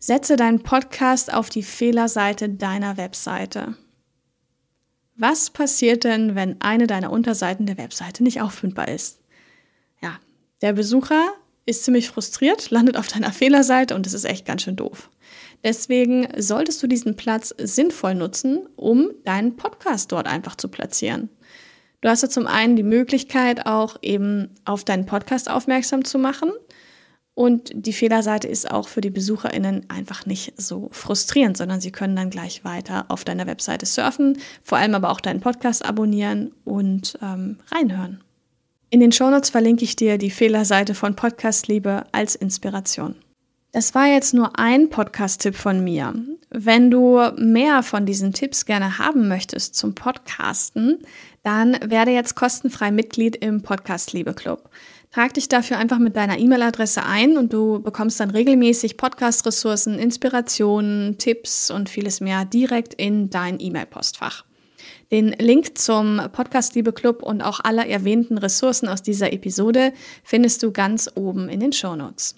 Setze deinen Podcast auf die Fehlerseite deiner Webseite. Was passiert denn, wenn eine deiner Unterseiten der Webseite nicht auffindbar ist? Ja, der Besucher ist ziemlich frustriert, landet auf deiner Fehlerseite und das ist echt ganz schön doof. Deswegen solltest du diesen Platz sinnvoll nutzen, um deinen Podcast dort einfach zu platzieren. Du hast ja zum einen die Möglichkeit, auch eben auf deinen Podcast aufmerksam zu machen. Und die Fehlerseite ist auch für die BesucherInnen einfach nicht so frustrierend, sondern sie können dann gleich weiter auf deiner Webseite surfen, vor allem aber auch deinen Podcast abonnieren und ähm, reinhören. In den Shownotes verlinke ich dir die Fehlerseite von Podcast Liebe als Inspiration. Das war jetzt nur ein Podcast-Tipp von mir. Wenn du mehr von diesen Tipps gerne haben möchtest zum Podcasten, dann werde jetzt kostenfrei Mitglied im Podcast Liebe Club. Trag dich dafür einfach mit deiner E-Mail-Adresse ein und du bekommst dann regelmäßig Podcast-Ressourcen, Inspirationen, Tipps und vieles mehr direkt in dein E-Mail-Postfach. Den Link zum Podcast Liebe Club und auch aller erwähnten Ressourcen aus dieser Episode findest du ganz oben in den Show Notes.